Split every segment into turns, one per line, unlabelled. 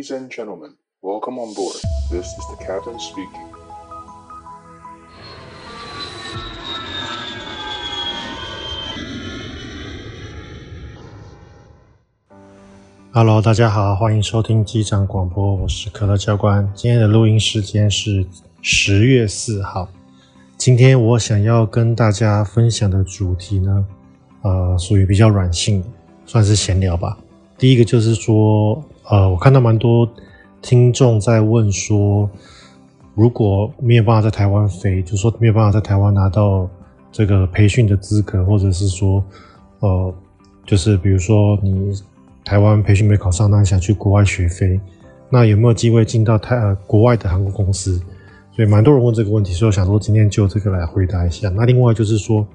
Ladies and gentlemen, welcome on board. This is the captain speaking.
Hello，大家好，欢迎收听机长广播，我是可乐教官。今天的录音时间是十月四号。今天我想要跟大家分享的主题呢，呃，属于比较软性的，算是闲聊吧。第一个就是说，呃，我看到蛮多听众在问说，如果没有办法在台湾飞，就说没有办法在台湾拿到这个培训的资格，或者是说，呃，就是比如说你台湾培训没考上，那你想去国外学飞，那有没有机会进到台呃国外的航空公司？所以蛮多人问这个问题，所以我想说今天就这个来回答一下。那另外就是说，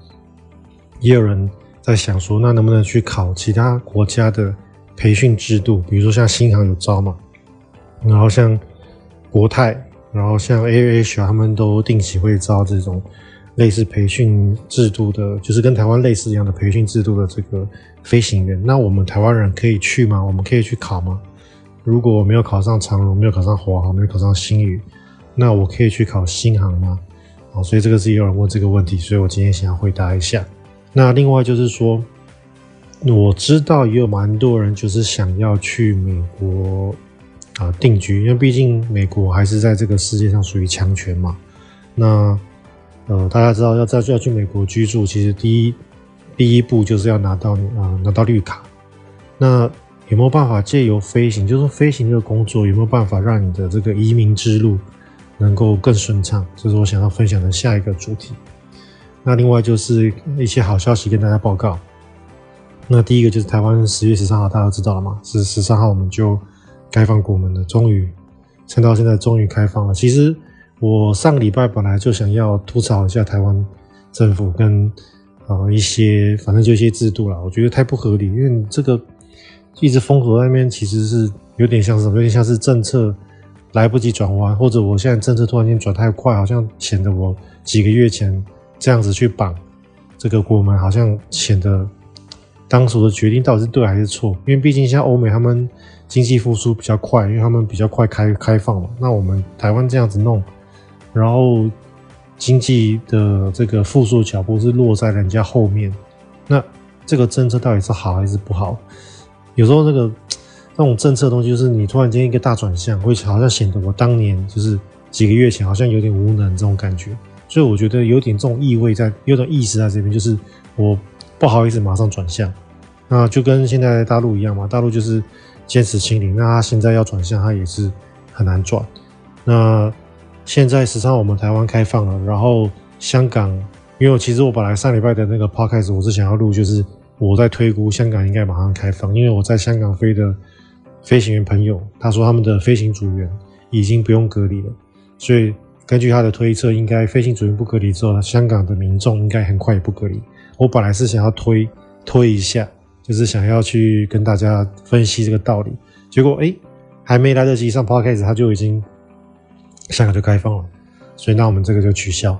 也有人在想说，那能不能去考其他国家的？培训制度，比如说像新航有招嘛，然后像国泰，然后像 AAH 他们都定期会招这种类似培训制度的，就是跟台湾类似一样的培训制度的这个飞行员。那我们台湾人可以去吗？我们可以去考吗？如果我没有考上长荣，没有考上华航，没有考上新宇，那我可以去考新航吗？好，所以这个是也有人问这个问题，所以我今天想要回答一下。那另外就是说。我知道也有蛮多人就是想要去美国啊定居，因为毕竟美国还是在这个世界上属于强权嘛。那呃，大家知道要再要去美国居住，其实第一第一步就是要拿到啊、拿到绿卡。那有没有办法借由飞行，就是飞行这个工作有没有办法让你的这个移民之路能够更顺畅？这是我想要分享的下一个主题。那另外就是一些好消息跟大家报告。那第一个就是台湾十月十三号，大家都知道了嘛？是十三号我们就开放国门了，终于撑到现在，终于开放了。其实我上个礼拜本来就想要吐槽一下台湾政府跟呃一些反正就一些制度啦，我觉得太不合理，因为这个一直封锁在那边，其实是有点像是什么？有点像是政策来不及转弯，或者我现在政策突然间转太快，好像显得我几个月前这样子去绑这个国门，好像显得。当时的决定到底是对还是错？因为毕竟像欧美他们经济复苏比较快，因为他们比较快开开放嘛。那我们台湾这样子弄，然后经济的这个复苏脚步是落在人家后面。那这个政策到底是好还是不好？有时候那个那种政策的东西，就是你突然间一个大转向，会好像显得我当年就是几个月前好像有点无能这种感觉。所以我觉得有点这种意味在，有点意思在这边，就是我。不好意思，马上转向，那就跟现在大陆一样嘛。大陆就是坚持清零，那他现在要转向，他也是很难转。那现在实际上我们台湾开放了，然后香港，因为其实我本来上礼拜的那个 podcast 我是想要录，就是我在推估香港应该马上开放，因为我在香港飞的飞行员朋友，他说他们的飞行组员已经不用隔离了，所以根据他的推测，应该飞行组员不隔离之后，香港的民众应该很快也不隔离。我本来是想要推推一下，就是想要去跟大家分析这个道理，结果哎，还没来得及上 podcast，他就已经香港就开放了，所以那我们这个就取消。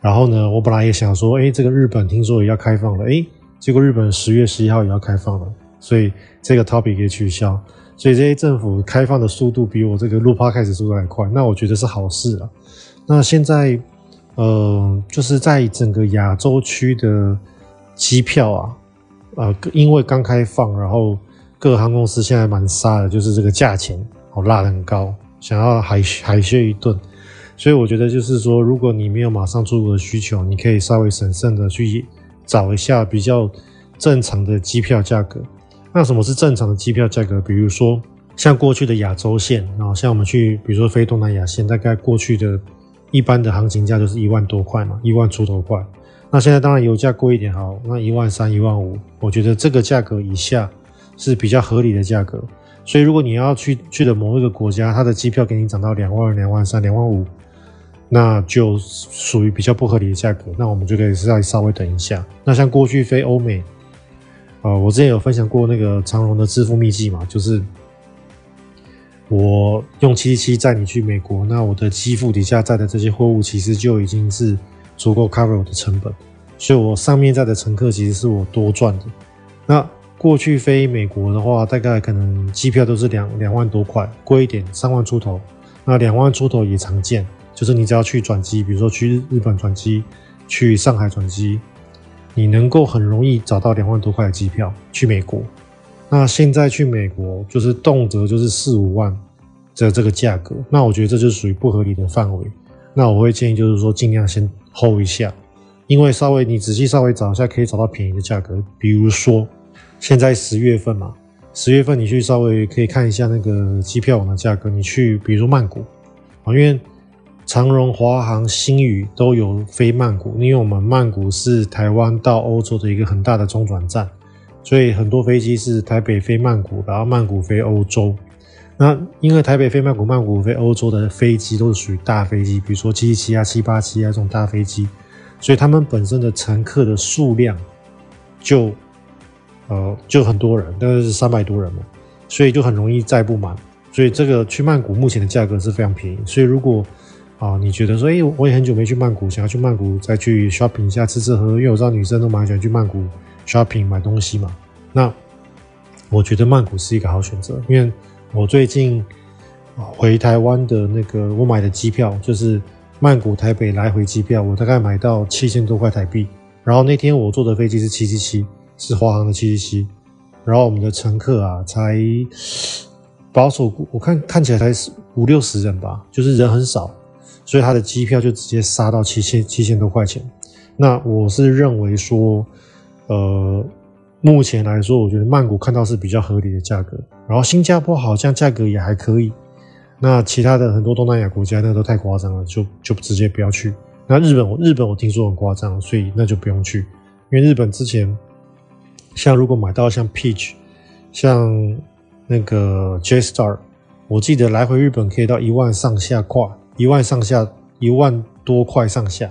然后呢，我本来也想说，哎，这个日本听说也要开放了，哎，结果日本十月十一号也要开放了，所以这个 topic 也取消。所以这些政府开放的速度比我这个录 podcast 速度还快，那我觉得是好事了。那现在。呃，就是在整个亚洲区的机票啊，呃，因为刚开放，然后各航空公司现在蛮杀的，就是这个价钱哦拉得很高，想要海海削一顿。所以我觉得就是说，如果你没有马上出国的需求，你可以稍微审慎的去找一下比较正常的机票价格。那什么是正常的机票价格？比如说像过去的亚洲线，然后像我们去，比如说飞东南亚线，大概过去的。一般的行情价就是一万多块嘛，一万出头块。那现在当然油价贵一点，好，那一万三、一万五，我觉得这个价格以下是比较合理的价格。所以如果你要去去的某一个国家，它的机票给你涨到两万、两万三、两万五，那就属于比较不合理的价格。那我们就可以再稍微等一下。那像过去飞欧美，呃，我之前有分享过那个长荣的致富秘籍嘛，就是。我用七七七载你去美国，那我的机腹底下载的这些货物其实就已经是足够 cover 我的成本，所以我上面载的乘客其实是我多赚的。那过去飞美国的话，大概可能机票都是两两万多块，贵一点三万出头。那两万出头也常见，就是你只要去转机，比如说去日本转机，去上海转机，你能够很容易找到两万多块的机票去美国。那现在去美国就是动辄就是四五万的这个价格，那我觉得这就属于不合理的范围。那我会建议就是说尽量先 hold 一下，因为稍微你仔细稍微找一下，可以找到便宜的价格。比如说现在十月份嘛。十月份你去稍微可以看一下那个机票网的价格，你去比如说曼谷啊，因为长荣、华航、星宇都有飞曼谷，因为我们曼谷是台湾到欧洲的一个很大的中转站，所以很多飞机是台北飞曼谷，然后曼谷飞欧洲。那因为台北飞曼谷、曼谷飞欧洲的飞机都是属于大飞机，比如说七七七啊、七八七啊这种大飞机，所以他们本身的乘客的数量就。呃，就很多人，大概是三百多人嘛，所以就很容易载不满。所以这个去曼谷目前的价格是非常便宜。所以如果啊，你觉得说，哎，我也很久没去曼谷，想要去曼谷再去 shopping 一下，吃吃喝喝，因为我知道女生都蛮喜欢去曼谷 shopping 买东西嘛。那我觉得曼谷是一个好选择，因为我最近回台湾的那个我买的机票就是曼谷台北来回机票，我大概买到七千多块台币。然后那天我坐的飞机是七七七。是华航的七七七，然后我们的乘客啊，才保守我看看起来才五六十人吧，就是人很少，所以他的机票就直接杀到七千七千多块钱。那我是认为说，呃，目前来说，我觉得曼谷看到是比较合理的价格，然后新加坡好像价格也还可以。那其他的很多东南亚国家那都太夸张了，就就直接不要去。那日本我日本我听说很夸张，所以那就不用去，因为日本之前。像如果买到像 Peach，像那个 J Star，我记得来回日本可以到一万上下块，一万上下，一万多块上下，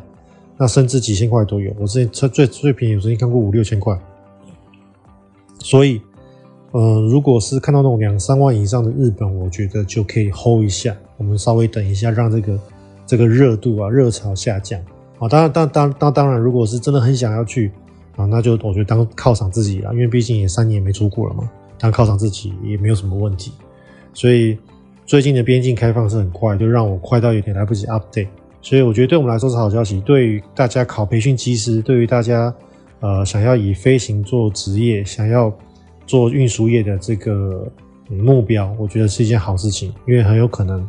那甚至几千块都有。我之前车最最便宜，我曾经看过五六千块。所以，嗯、如果是看到那种两三万以上的日本，我觉得就可以 hold 一下，我们稍微等一下，让这个这个热度啊热潮下降啊。当然，当当当当然，如果是真的很想要去。啊，那就我觉得当犒赏自己了，因为毕竟也三年没出国了嘛，当犒赏自己也没有什么问题。所以最近的边境开放是很快，就让我快到有点来不及 update。所以我觉得对我们来说是好消息，对于大家考培训机师，对于大家呃想要以飞行做职业，想要做运输业的这个目标，我觉得是一件好事情，因为很有可能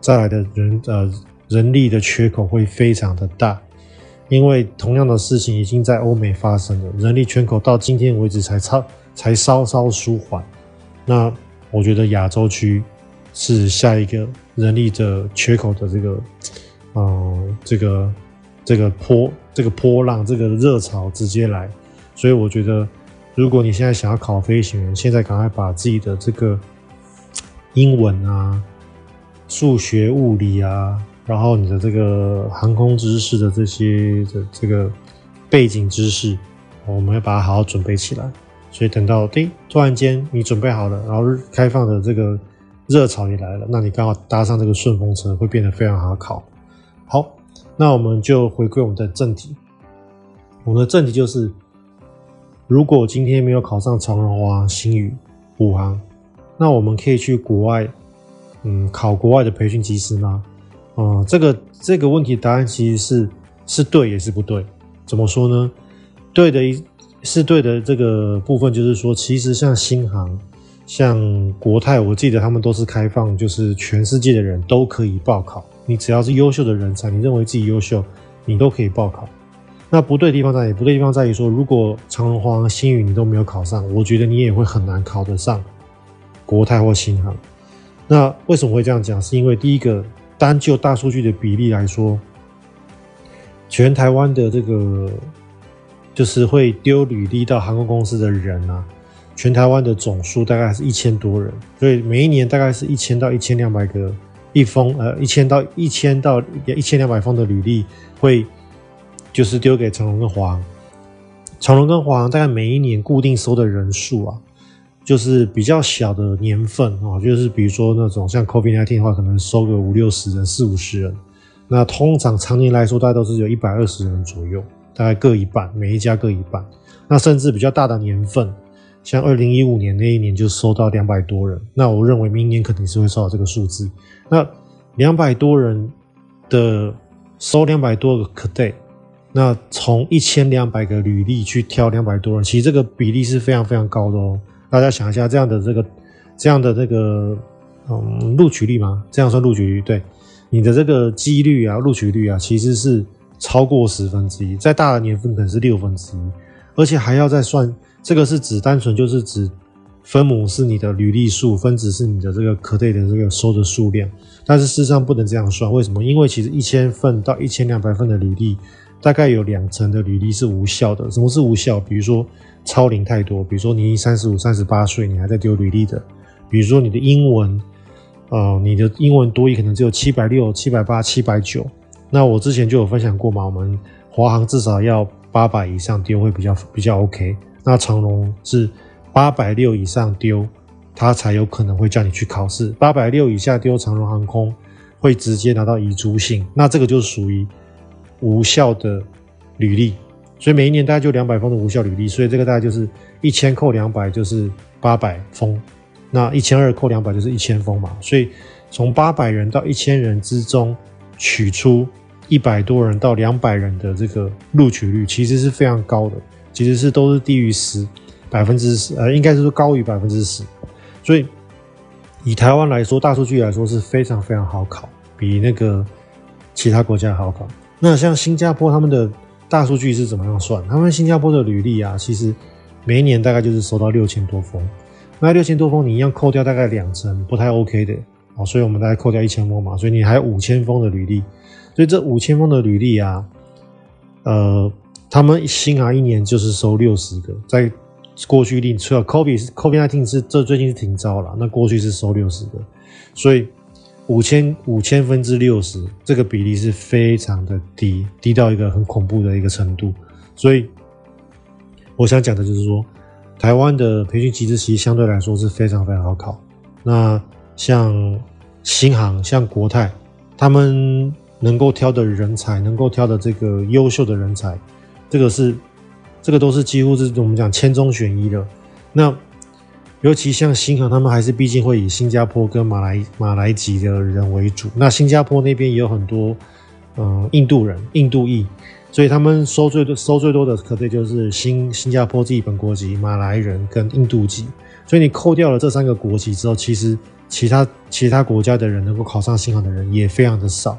再来的人呃人力的缺口会非常的大。因为同样的事情已经在欧美发生了，人力缺口到今天为止才超才稍稍舒缓。那我觉得亚洲区是下一个人力的缺口的这个，呃，这个这个波这个波浪这个热潮直接来。所以我觉得，如果你现在想要考飞行员，现在赶快把自己的这个英文啊、数学、物理啊。然后你的这个航空知识的这些的这个背景知识，我们要把它好好准备起来。所以等到诶突然间你准备好了，然后开放的这个热潮也来了，那你刚好搭上这个顺风车，会变得非常好考。好，那我们就回归我们的正题。我们的正题就是，如果今天没有考上长荣、啊、新、宇、虎航，那我们可以去国外，嗯，考国外的培训机师吗？啊、这个这个问题答案其实是是对也是不对，怎么说呢？对的一是对的这个部分就是说，其实像新航、像国泰，我记得他们都是开放，就是全世界的人都可以报考。你只要是优秀的人才，你认为自己优秀，你都可以报考。那不对地方在哪里？不对地方在于说，如果长荣、华航、星宇你都没有考上，我觉得你也会很难考得上国泰或新航。那为什么会这样讲？是因为第一个。单就大数据的比例来说，全台湾的这个就是会丢履历到航空公司的人啊，全台湾的总数大概是一千多人，所以每一年大概是一千到一千两百个一封，呃，一千到一千到一千两百封的履历会就是丢给成龙跟华航，长荣跟华航大概每一年固定收的人数啊。就是比较小的年份啊，就是比如说那种像 COVID-19 的话，可能收个五六十人、四五十人。那通常常年来说，大概都是有一百二十人左右，大概各一半，每一家各一半。那甚至比较大的年份，像二零一五年那一年就收到两百多人，那我认为明年肯定是会收到这个数字。那两百多人的收两百多个 cadet，那从一千两百个履历去挑两百多人，其实这个比例是非常非常高的哦。大家想一下，这样的这个这样的这个嗯录取率吗？这样算录取率？对，你的这个几率啊，录取率啊，其实是超过十分之一，在大的年份可能是六分之一，而且还要再算。这个是指单纯就是指分母是你的履历数，分子是你的这个 cadet 的这个收的数量，但是事实上不能这样算。为什么？因为其实一千份到一千两百份的履历，大概有两成的履历是无效的。什么是无效？比如说超龄太多，比如说你三十五、三十八岁你还在丢履历的，比如说你的英文，呃，你的英文多一可能只有七百六、七百八、七百九。那我之前就有分享过嘛，我们华航至少要八百以上丢会比较比较 OK。那长荣是八百六以上丢，他才有可能会叫你去考试。八百六以下丢，长荣航空会直接拿到遗嘱信。那这个就属于无效的履历。所以每一年大概就两百封的无效履历。所以这个大概就是一千扣两百就是八百封，那一千二扣两百就是一千封嘛。所以从八百人到一千人之中取出一百多人到两百人的这个录取率，其实是非常高的。其实是都是低于十百分之十，呃，应该是说高于百分之十，所以以台湾来说，大数据来说是非常非常好考，比那个其他国家好考。那像新加坡他们的大数据是怎么样算？他们新加坡的履历啊，其实每一年大概就是收到六千多封，那六千多封你一样扣掉大概两成，不太 OK 的啊，所以我们大概扣掉一千封嘛，所以你还有五千封的履历，所以这五千封的履历啊，呃。他们新航一年就是收六十个，在过去令除了 COVID 是 COVID-19 是这最近是停招了，那过去是收六十个，所以五千五千分之六十这个比例是非常的低，低到一个很恐怖的一个程度。所以我想讲的就是说，台湾的培训机制其实相对来说是非常非常好考。那像新航、像国泰，他们能够挑的人才，能够挑的这个优秀的人才。这个是，这个都是几乎是我们讲千中选一的。那尤其像新航，他们还是毕竟会以新加坡跟马来马来籍的人为主。那新加坡那边也有很多，嗯、印度人、印度裔，所以他们收最多收最多的，可能就是新新加坡自己本国籍、马来人跟印度籍。所以你扣掉了这三个国籍之后，其实其他其他国家的人能够考上新航的人也非常的少。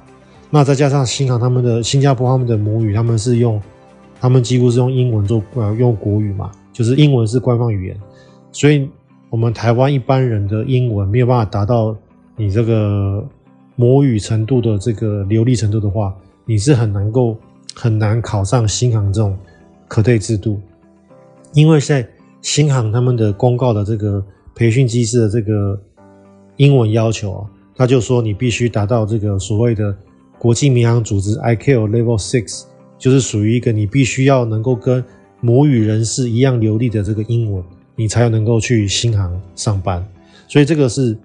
那再加上新航他们的新加坡他们的母语，他们是用。他们几乎是用英文做呃用国语嘛，就是英文是官方语言，所以我们台湾一般人的英文没有办法达到你这个母语程度的这个流利程度的话，你是很难够很难考上新航这种可退制度，因为在新航他们的公告的这个培训机制的这个英文要求啊，他就说你必须达到这个所谓的国际民航组织 I Q Level Six。就是属于一个你必须要能够跟母语人士一样流利的这个英文，你才能够去新航上班。所以这个是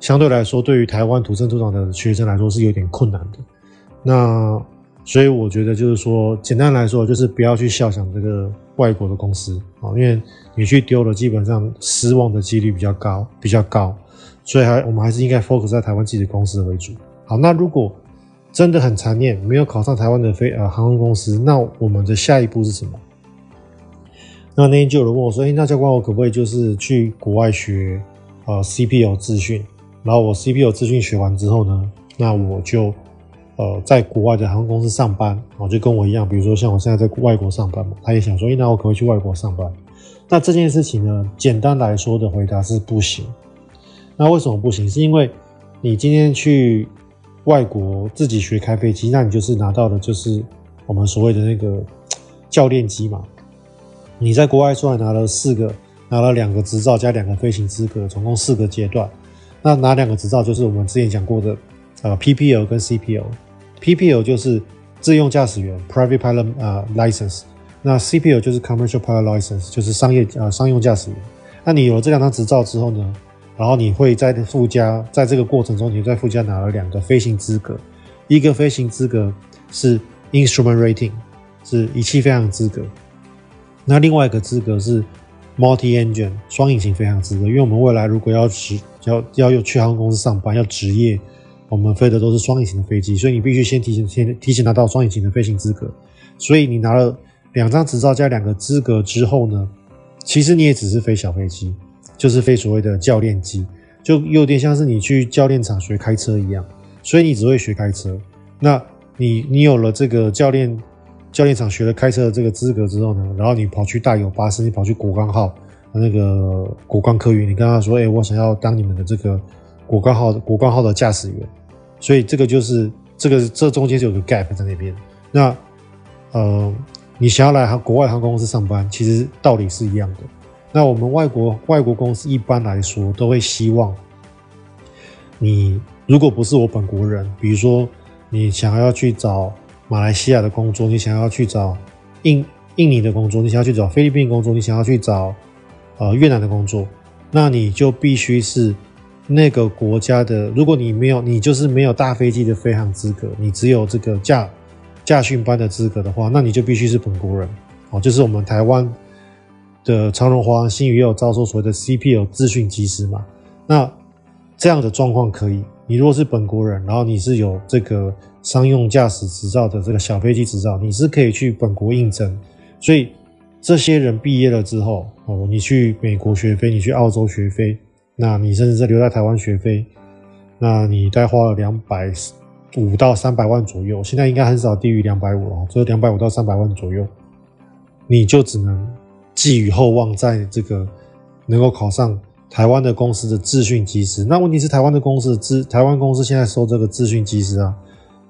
相对来说，对于台湾土生土长的学生来说是有点困难的。那所以我觉得就是说，简单来说就是不要去肖想这个外国的公司啊，因为你去丢了，基本上失望的几率比较高，比较高。所以还我们还是应该 focus 在台湾自己的公司为主。好，那如果真的很残念，没有考上台湾的飞呃航空公司，那我们的下一步是什么？那那天就有人问我说：“哎，那教官，我可不可以就是去国外学呃 CPL 资讯？然后我 CPL 资讯学完之后呢，那我就呃在国外的航空公司上班，然后就跟我一样，比如说像我现在在外国上班嘛，他也想说：那我可不可以去外国上班？那这件事情呢，简单来说的回答是不行。那为什么不行？是因为你今天去。外国自己学开飞机，那你就是拿到的就是我们所谓的那个教练机嘛。你在国外出来拿了四个，拿了两个执照加两个飞行资格，总共四个阶段。那拿两个执照就是我们之前讲过的呃 PPL 跟 CPL。PPL 就是自用驾驶员 Private Pilot 呃 License，那 CPL 就是 Commercial Pilot License，就是商业呃商用驾驶员。那你有了这两张执照之后呢？然后你会在附加，在这个过程中，你在附加拿了两个飞行资格，一个飞行资格是 Instrument Rating，是仪器飞行资格，那另外一个资格是 multi-engine 双引擎飞行资格，因为我们未来如果要职要要有去航空公司上班要职业，我们飞的都是双引擎的飞机，所以你必须先提前先提前拿到双引擎的飞行资格。所以你拿了两张执照加两个资格之后呢，其实你也只是飞小飞机，就是非所谓的教练机，就有点像是你去教练场学开车一样。所以你只会学开车，那你你有了这个教练。教练场学了开车的这个资格之后呢，然后你跑去大有巴士，你跑去国光号那个国光客运，你跟他说：“哎、我想要当你们的这个国光号国光号的驾驶员。”所以这个就是这个这中间就有个 gap 在那边。那呃，你想要来航国外航空公司上班，其实道理是一样的。那我们外国外国公司一般来说都会希望你，如果不是我本国人，比如说你想要去找。马来西亚的工作，你想要去找印印尼的工作，你想要去找菲律宾工作，你想要去找呃越南的工作，那你就必须是那个国家的。如果你没有，你就是没有大飞机的飞行资格，你只有这个驾驾训班的资格的话，那你就必须是本国人哦。就是我们台湾的长荣、华航、新宇也有招收所谓的 CPL 自训机师嘛。那这样的状况可以，你如果是本国人，然后你是有这个。商用驾驶执照的这个小飞机执照，你是可以去本国应征。所以这些人毕业了之后，哦，你去美国学飞，你去澳洲学飞，那你甚至是留在台湾学飞，那你大概花了两百五到三百万左右，现在应该很少低于两百五哦，只有两百五到三百万左右，你就只能寄予厚望，在这个能够考上台湾的公司的自训机师。那问题是台湾的公司的自台湾公司现在收这个自训机师啊。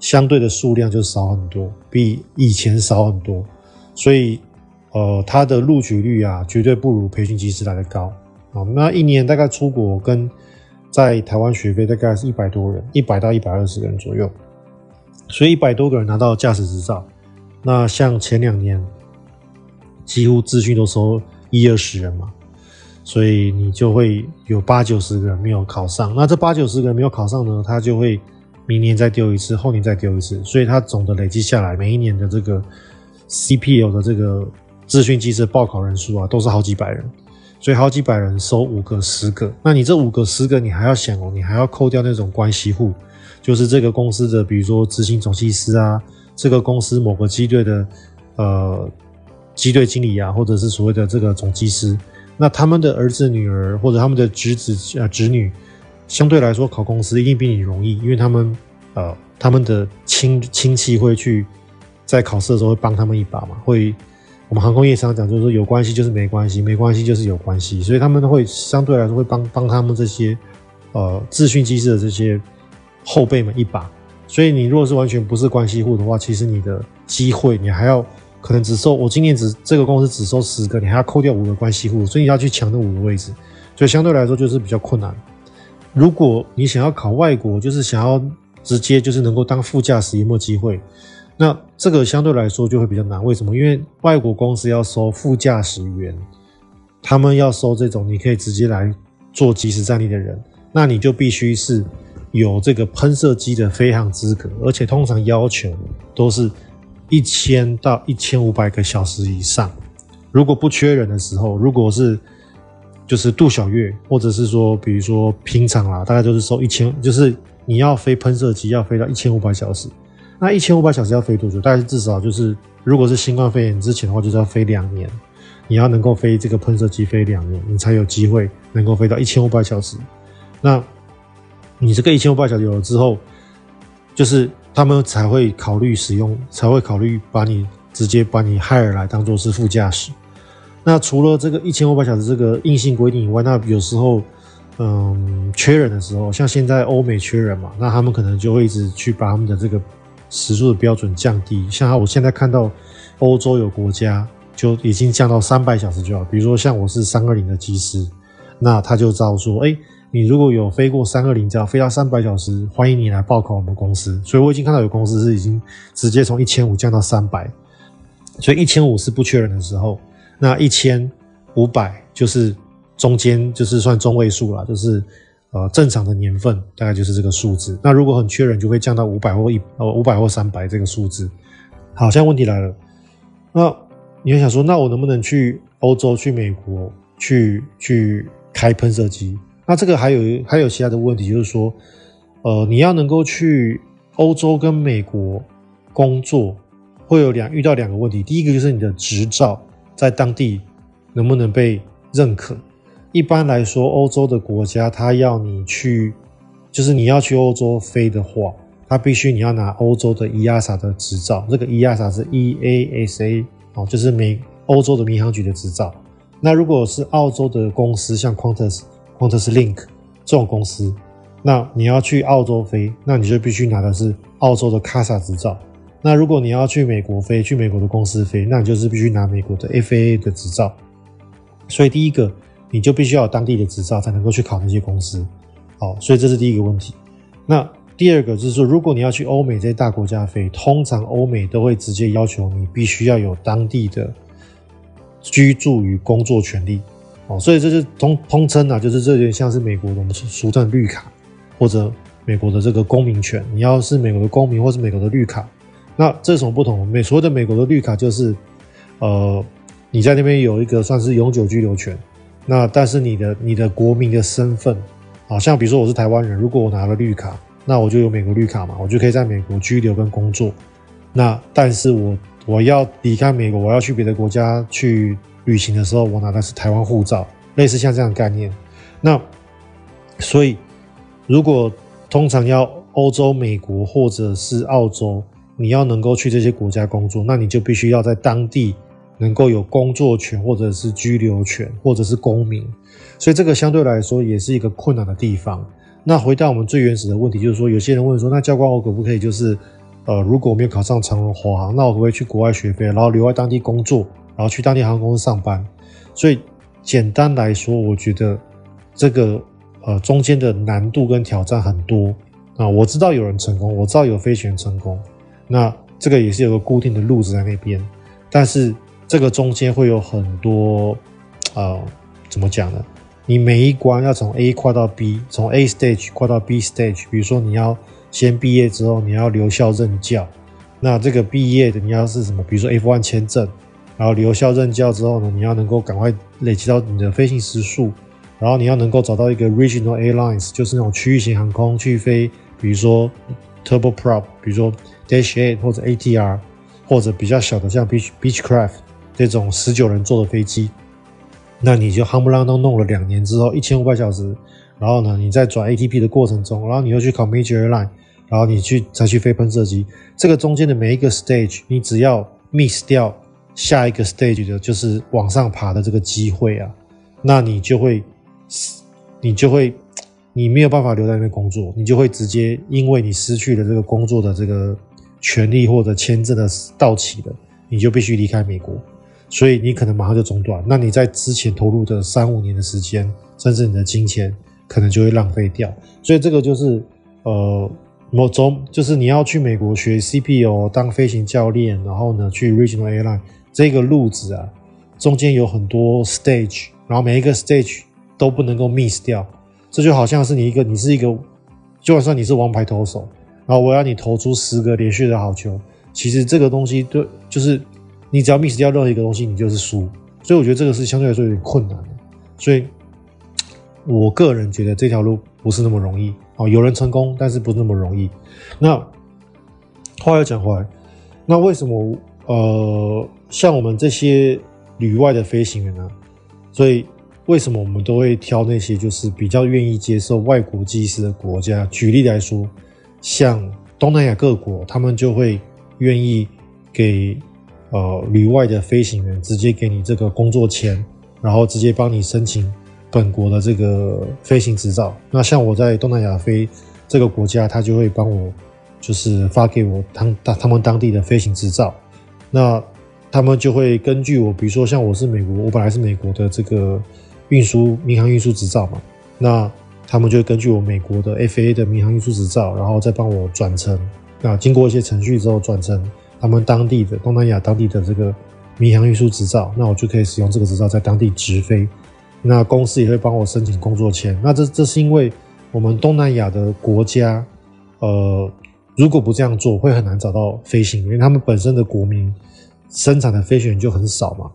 相对的数量就少很多，比以前少很多，所以，呃，它的录取率啊，绝对不如培训机师来的高啊。那一年大概出国跟在台湾学费大概是一百多人，一百到一百二十个人左右，所以一百多个人拿到驾驶执照。那像前两年，几乎自训都收一二十人嘛，所以你就会有八九十个人没有考上。那这八九十个人没有考上呢，他就会。明年再丢一次，后年再丢一次，所以他总的累积下来，每一年的这个 CPL 的这个自训机师报考人数啊，都是好几百人，所以好几百人收五个、十个，那你这五个、十个，你还要想哦，你还要扣掉那种关系户，就是这个公司的，比如说执行总机师啊，这个公司某个机队的呃机队经理啊，或者是所谓的这个总机师，那他们的儿子、女儿或者他们的侄子啊、侄女。相对来说，考公司一定比你容易，因为他们，呃，他们的亲亲戚会去在考试的时候会帮他们一把嘛。会，我们航空业常常讲，就是说有关系就是没关系，没关系就是有关系，所以他们会相对来说会帮帮他们这些呃自训机师的这些后辈们一把。所以你如果是完全不是关系户的话，其实你的机会你还要可能只收，我今年只这个公司只收十个，你还要扣掉五个关系户，所以你要去抢那五个位置，所以相对来说就是比较困难。如果你想要考外国，就是想要直接就是能够当副驾驶，有没有机会？那这个相对来说就会比较难。为什么？因为外国公司要收副驾驶员，他们要收这种你可以直接来做即时站立的人，那你就必须是有这个喷射机的飞行资格，而且通常要求都是一千到一千五百个小时以上。如果不缺人的时候，如果是就是度小月，或者是说，比如说平常啦，大概就是收一千，就是你要飞喷射机要飞到一千五百小时，那一千五百小时要飞多久？大概至少就是，如果是新冠肺炎之前的话，就是要飞两年，你要能够飞这个喷射机飞两年，你才有机会能够飞到一千五百小时。那你这个一千五百小时有了之后，就是他们才会考虑使用，才会考虑把你直接把你 hire 来当做是副驾驶。那除了这个一千五百小时这个硬性规定以外，那有时候，嗯，缺人的时候，像现在欧美缺人嘛，那他们可能就会一直去把他们的这个时数的标准降低。像我现在看到欧洲有国家就已经降到三百小时就好，比如说像我是三二零的机师，那他就照说，哎，你如果有飞过三二零，只要飞到三百小时，欢迎你来报考我们公司。所以我已经看到有公司是已经直接从一千五降到三百，所以一千五是不缺人的时候。那一千五百就是中间，就是算中位数啦，就是呃正常的年份大概就是这个数字。那如果很缺人，就会降到五百或一呃五百或三百这个数字。好，现在问题来了，那你会想说，那我能不能去欧洲、去美国去去开喷射机。那这个还有还有其他的问题，就是说，呃，你要能够去欧洲跟美国工作，会有两遇到两个问题。第一个就是你的执照在当地能不能被认可。一般来说，欧洲的国家它要你去，就是你要去欧洲飞的话，它必须你要拿欧洲的 EASA 的执照。这个 EASA 是 EASA 哦，就是美欧洲的民航局的执照。那如果是澳洲的公司，像 Qantas。Qantas Link 这种公司，那你要去澳洲飞，那你就必须拿的是澳洲的 CASA 执照。那如果你要去美国飞，去美国的公司飞，那你就是必须拿美国的 FAA 的执照。所以第一个，你就必须要有当地的执照才能够去考那些公司。好，所以这是第一个问题。那第二个就是说，如果你要去欧美这些大国家飞，通常欧美都会直接要求你必须要有当地的居住与工作权利。哦，所以这是通通称啊，就是这有点像是美国的我们俗称绿卡，或者美国的这个公民权。你要是美国的公民，或是美国的绿卡，那这是什么不同？美所谓的美国的绿卡就是，呃，你在那边有一个算是永久居留权。那但是你的你的国民的身份，好像比如说我是台湾人，如果我拿了绿卡，那我就有美国绿卡嘛，我就可以在美国居留跟工作。那但是我我要离开美国，我要去别的国家去。旅行的时候，我拿的是台湾护照，类似像这样的概念。那所以，如果通常要欧洲、美国或者是澳洲，你要能够去这些国家工作，那你就必须要在当地能够有工作权，或者是居留权，或者是公民。所以这个相对来说也是一个困难的地方。那回到我们最原始的问题，就是说，有些人问说，那教官我可不可以就是，呃，如果我没有考上长荣华航，那我可不可以去国外学飞，然后留在当地工作？然后去当地航空公司上班，所以简单来说，我觉得这个呃中间的难度跟挑战很多啊。我知道有人成功，我知道有飞行员成功，那这个也是有个固定的路子在那边，但是这个中间会有很多呃怎么讲呢？你每一关要从 A 跨到 B，从 A stage 跨到 B stage，比如说你要先毕业之后你要留校任教，那这个毕业的你要是什么？比如说 F1 签证。然后留校任教之后呢，你要能够赶快累积到你的飞行时数，然后你要能够找到一个 regional airlines，就是那种区域型航空去飞，比如说 turboprop，比如说 dash eight 或者 ATR，或者比较小的像 beech Beechcraft 这种十九人坐的飞机，那你就夯不啷当弄了两年之后一千五百小时，然后呢，你在转 ATP 的过程中，然后你又去考 major airline，然后你去再去飞喷射机，这个中间的每一个 stage，你只要 miss 掉。下一个 stage 的就是往上爬的这个机会啊，那你就会，你就会，你没有办法留在那边工作，你就会直接因为你失去了这个工作的这个权利或者签证的到期了，你就必须离开美国，所以你可能马上就中断。那你在之前投入的三五年的时间，甚至你的金钱，可能就会浪费掉。所以这个就是呃，某种就是你要去美国学 CPO 当飞行教练，然后呢去 Regional Airline。这个路子啊，中间有很多 stage，然后每一个 stage 都不能够 miss 掉。这就好像是你一个，你是一个，就算你是王牌投手，然后我要你投出十个连续的好球，其实这个东西对，就是你只要 miss 掉任何一个东西，你就是输。所以我觉得这个是相对来说有点困难的。所以，我个人觉得这条路不是那么容易哦。有人成功，但是不是那么容易。那话又讲回来，那为什么呃？像我们这些旅外的飞行员呢，所以为什么我们都会挑那些就是比较愿意接受外国技师的国家？举例来说，像东南亚各国，他们就会愿意给呃旅外的飞行员直接给你这个工作签，然后直接帮你申请本国的这个飞行执照。那像我在东南亚飞这个国家，他就会帮我就是发给我当当他们当地的飞行执照。那他们就会根据我，比如说像我是美国，我本来是美国的这个运输民航运输执照嘛，那他们就会根据我美国的 FAA 的民航运输执照，然后再帮我转成，那经过一些程序之后转成他们当地的东南亚当地的这个民航运输执照，那我就可以使用这个执照在当地直飞。那公司也会帮我申请工作签。那这这是因为我们东南亚的国家，呃，如果不这样做，会很难找到飞行员，因为他们本身的国民。生产的飞行员就很少嘛，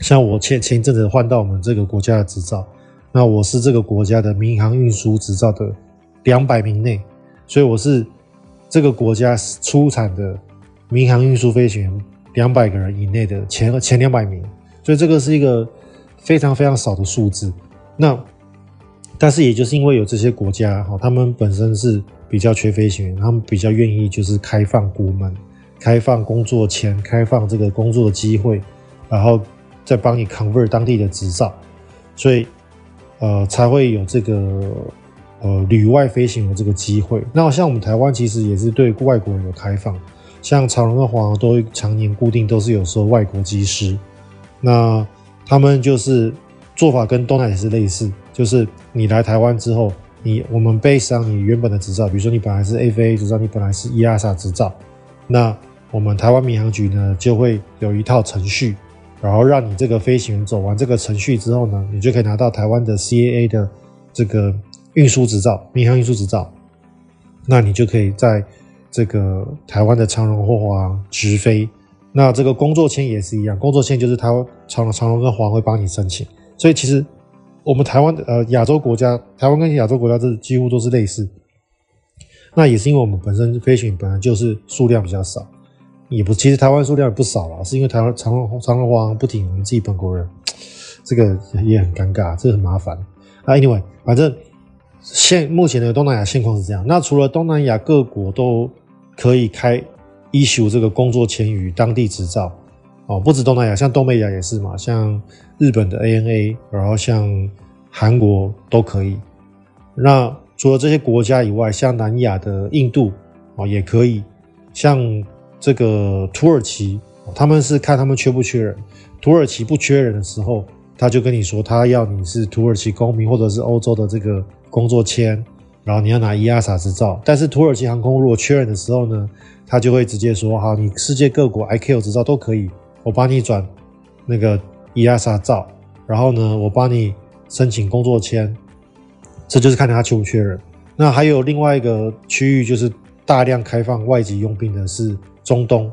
像我前前一阵子换到我们这个国家的执照，那我是这个国家的民航运输执照的两百名内，所以我是这个国家出产的民航运输飞行员两百个人以内的前前两百名，所以这个是一个非常非常少的数字。那但是也就是因为有这些国家哈，他们本身是比较缺飞行员，他们比较愿意就是开放国门、开放工作签、开放这个工作的机会，然后。再帮你 convert 当地的执照，所以呃才会有这个呃旅外飞行的这个机会。那像我们台湾其实也是对外国人有开放，像长荣跟华航都常年固定都是有时候外国机师，那他们就是做法跟东南也是类似，就是你来台湾之后，你我们 base 上你原本的执照，比如说你本来是 FAA 执照，你本来是 EASA 执照，那我们台湾民航局呢就会有一套程序。然后让你这个飞行员走完这个程序之后呢，你就可以拿到台湾的 CAA 的这个运输执照，民航运输执照。那你就可以在这个台湾的长荣或华直飞。那这个工作签也是一样，工作签就是台湾长荣、长荣跟华会帮你申请。所以其实我们台湾的呃亚洲国家，台湾跟亚洲国家这几乎都是类似。那也是因为我们本身飞行本来就是数量比较少。也不，其实台湾数量也不少了，是因为台湾长荣长荣华航不挺我们自己本国人，这个也很尴尬，这个很麻烦。啊，anyway，反正现目前的东南亚现况是这样。那除了东南亚各国都可以开 issue 这个工作签与当地执照哦，不止东南亚，像东北亚也是嘛，像日本的 ANA，然后像韩国都可以。那除了这些国家以外，像南亚的印度哦也可以，像。这个土耳其，他们是看他们缺不缺人。土耳其不缺人的时候，他就跟你说，他要你是土耳其公民或者是欧洲的这个工作签，然后你要拿 EASA 执照。但是土耳其航空如果缺人的时候呢，他就会直接说，好，你世界各国 ICAO 执照都可以，我帮你转那个 EASA 照，然后呢，我帮你申请工作签。这就是看他缺不缺人。那还有另外一个区域，就是大量开放外籍佣兵的是。中东，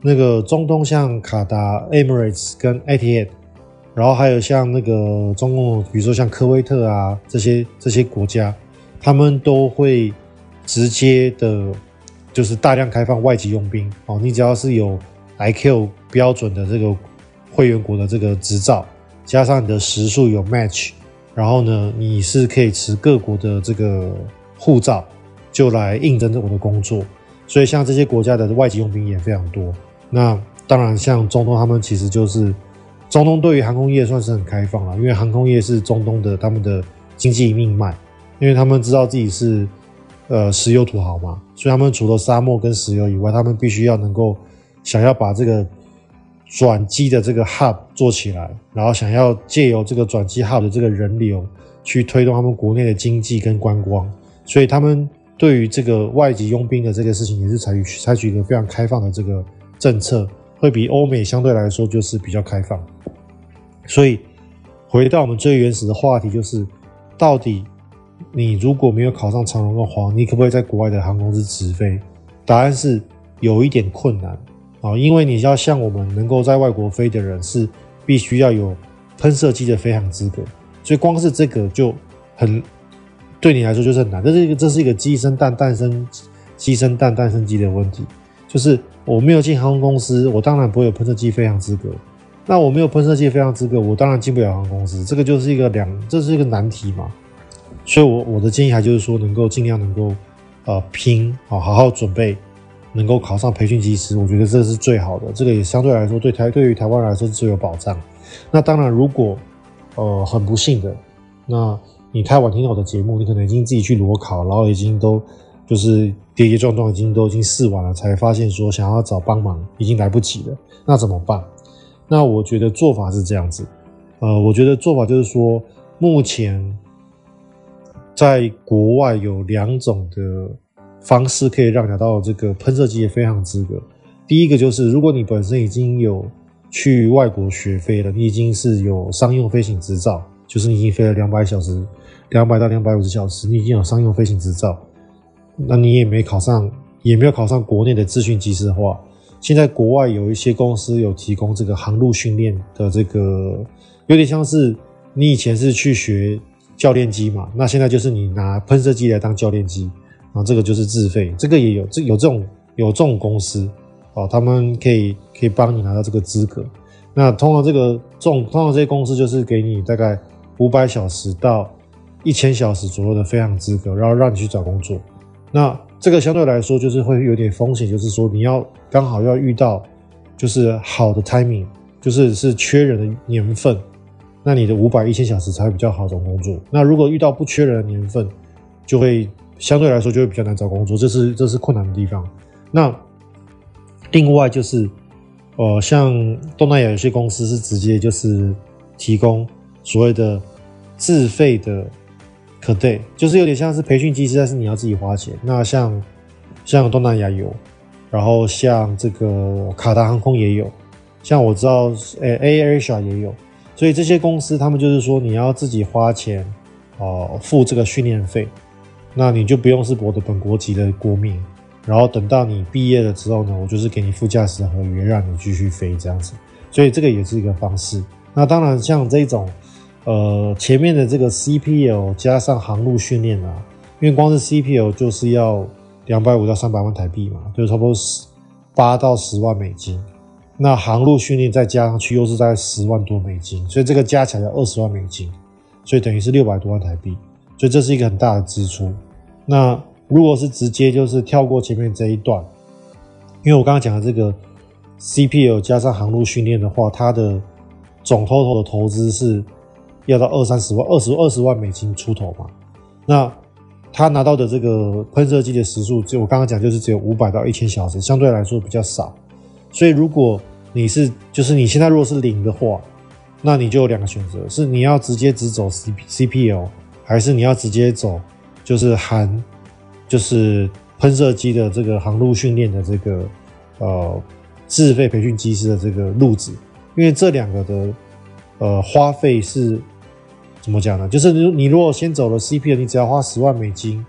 那个中东像卡达、Emirates 跟 ATM 然后还有像那个中东，比如说像科威特啊这些这些国家，他们都会直接的，就是大量开放外籍佣兵哦。你只要是有 I Q 标准的这个会员国的这个执照，加上你的时数有 match，然后呢，你是可以持各国的这个护照，就来应征我的工作。所以，像这些国家的外籍佣兵也非常多。那当然，像中东，他们其实就是中东对于航空业算是很开放了，因为航空业是中东的他们的经济命脉，因为他们知道自己是呃石油土豪嘛，所以他们除了沙漠跟石油以外，他们必须要能够想要把这个转机的这个 hub 做起来，然后想要借由这个转机 hub 的这个人流去推动他们国内的经济跟观光，所以他们。对于这个外籍佣兵的这个事情，也是采取采取一个非常开放的这个政策，会比欧美相对来说就是比较开放。所以回到我们最原始的话题，就是到底你如果没有考上长荣跟华航，你可不可以在国外的航空公司直飞？答案是有一点困难啊，因为你要像我们能够在外国飞的人，是必须要有喷射机的飞行资格，所以光是这个就很。对你来说就是很难，这是一个这是一个鸡生蛋蛋生鸡生蛋蛋生鸡的问题。就是我没有进航空公司，我当然不会有喷射机飞行资格。那我没有喷射机飞行资格，我当然进不了航空公司。这个就是一个两，这是一个难题嘛。所以我，我我的建议还就是说，能够尽量能够呃拼好，好好准备，能够考上培训机师，我觉得这是最好的。这个也相对来说对台对于台湾来说是最有保障。那当然，如果呃很不幸的那。你太晚听到我的节目，你可能已经自己去裸考，然后已经都就是跌跌撞撞，已经都已经试完了，才发现说想要找帮忙已经来不及了。那怎么办？那我觉得做法是这样子，呃，我觉得做法就是说，目前在国外有两种的方式可以让你到这个喷射机的飞行资格。第一个就是，如果你本身已经有去外国学飞了，你已经是有商用飞行执照。就是你已经飞了两百小时，两百到两百五十小时，你已经有商用飞行执照，那你也没考上，也没有考上国内的资训机师的话，现在国外有一些公司有提供这个航路训练的这个，有点像是你以前是去学教练机嘛，那现在就是你拿喷射机来当教练机，这个就是自费，这个也有这有这种有这种公司哦，他们可以可以帮你拿到这个资格。那通常这个这种通常这些公司就是给你大概五百小时到一千小时左右的飞航资格，然后让你去找工作。那这个相对来说就是会有点风险，就是说你要刚好要遇到就是好的 timing，就是是缺人的年份，那你的五百一千小时才会比较好找工作。那如果遇到不缺人的年份，就会相对来说就会比较难找工作，这是这是困难的地方。那另外就是呃，像东南亚有些公司是直接就是提供所谓的自费的。可对，就是有点像是培训机师，但是你要自己花钱。那像像东南亚有，然后像这个卡达航空也有，像我知道，诶，AirAsia 也有。所以这些公司他们就是说，你要自己花钱哦、呃，付这个训练费，那你就不用是我的本国籍的国民。然后等到你毕业了之后呢，我就是给你副驾驶的合约，让你继续飞这样子。所以这个也是一个方式。那当然像这种。呃，前面的这个 CPL 加上航路训练啊，因为光是 CPL 就是要两百五到三百万台币嘛，就是差不多十八到十万美金。那航路训练再加上去又是在十万多美金，所以这个加起来要二十万美金，所以等于是六百多万台币，所以这是一个很大的支出。那如果是直接就是跳过前面这一段，因为我刚刚讲的这个 CPL 加上航路训练的话，它的总 total 的投资是。要到二三十万，二十二十万美金出头嘛？那他拿到的这个喷射机的时数，就我刚刚讲，就是只有五百到一千小时，相对来说比较少。所以如果你是，就是你现在如果是零的话，那你就有两个选择：是你要直接只走 C CPL，还是你要直接走就是含就是喷射机的这个航路训练的这个呃自费培训机师的这个路子？因为这两个的呃花费是。怎么讲呢？就是你你如果先走了 CPL，你只要花十万美金，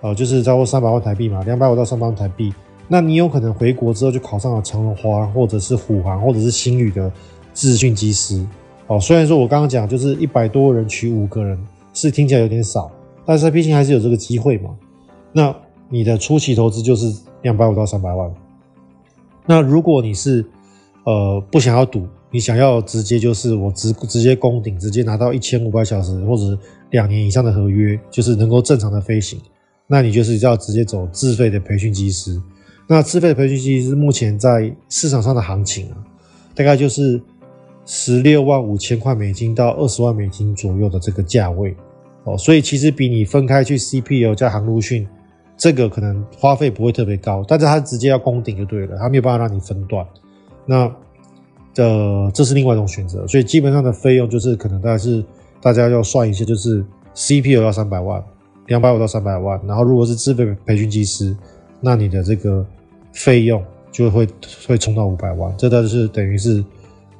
呃，就是超过三百万台币嘛，两百五到三百万台币，那你有可能回国之后就考上了长荣华或者是虎航或者是星宇的自训机师。哦，虽然说我刚刚讲就是一百多人取五个人，是听起来有点少，但是毕竟还是有这个机会嘛。那你的初期投资就是两百五到三百万。那如果你是呃不想要赌。你想要直接就是我直直接攻顶，直接拿到一千五百小时或者两年以上的合约，就是能够正常的飞行，那你就是要直接走自费的培训机师。那自费的培训机师目前在市场上的行情啊，大概就是十六万五千块美金到二十万美金左右的这个价位哦，所以其实比你分开去 CPU 加航路训，这个可能花费不会特别高，但是它直接要攻顶就对了，它没有办法让你分段。那的这是另外一种选择，所以基本上的费用就是可能大概是大家要算一下，就是 CPU 要三百万，两百五到三百万，然后如果是自费培训技师，那你的这个费用就会会冲到五百万，这大概是等于是，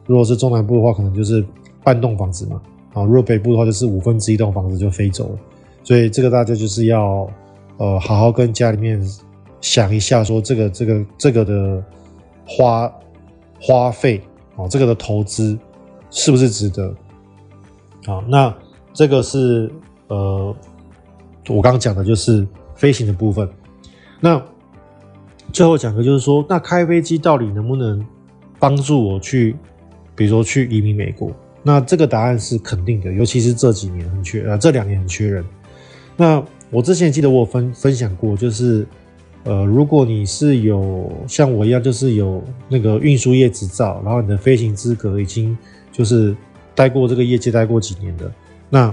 如果是中南部的话，可能就是半栋房子嘛，啊，如果北部的话就是五分之一栋房子就飞走了，所以这个大家就是要呃好好跟家里面想一下，说这个这个这个的花花费。啊，这个的投资是不是值得？好，那这个是呃，我刚刚讲的就是飞行的部分。那最后讲的就是说，那开飞机到底能不能帮助我去，比如说去移民美国？那这个答案是肯定的，尤其是这几年很缺，呃，这两年很缺人。那我之前记得我分分享过，就是。呃，如果你是有像我一样，就是有那个运输业执照，然后你的飞行资格已经就是待过这个业界待过几年的，那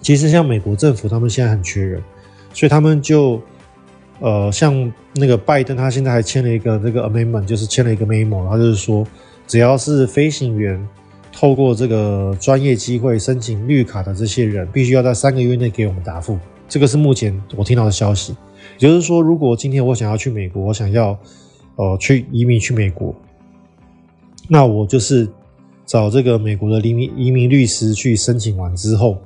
其实像美国政府他们现在很缺人，所以他们就呃，像那个拜登他现在还签了一个这个 amendment，就是签了一个 memo，他就是说，只要是飞行员透过这个专业机会申请绿卡的这些人，必须要在三个月内给我们答复。这个是目前我听到的消息。也就是说，如果今天我想要去美国，我想要呃去移民去美国，那我就是找这个美国的移民移民律师去申请完之后，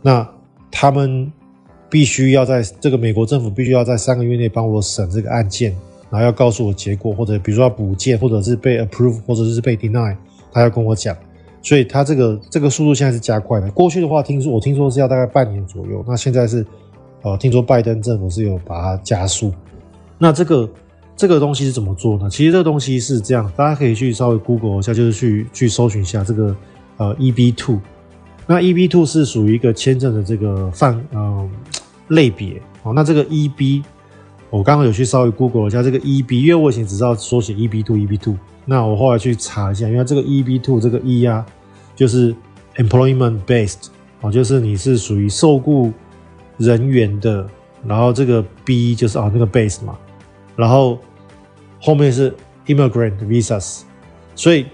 那他们必须要在这个美国政府必须要在三个月内帮我审这个案件，然后要告诉我结果，或者比如说要补件，或者是被 approve，或者是被 deny，他要跟我讲。所以他这个这个速度现在是加快的。过去的话，听说我听说是要大概半年左右，那现在是呃，听说拜登政府是有把它加速。那这个这个东西是怎么做呢？其实这个东西是这样，大家可以去稍微 Google 一下，就是去去搜寻一下这个呃 EB two。那 EB two 是属于一个签证的这个范嗯、呃、类别哦。那这个 EB，我刚刚有去稍微 Google 一下这个 EB，因为我以前只知道缩写 EB two EB two。那我后来去查一下，因为这个 EB two 这个 E 啊，就是 employment based 哦，就是你是属于受雇人员的，然后这个 B 就是啊那个 base 嘛，然后后面是 immigrant visas，所以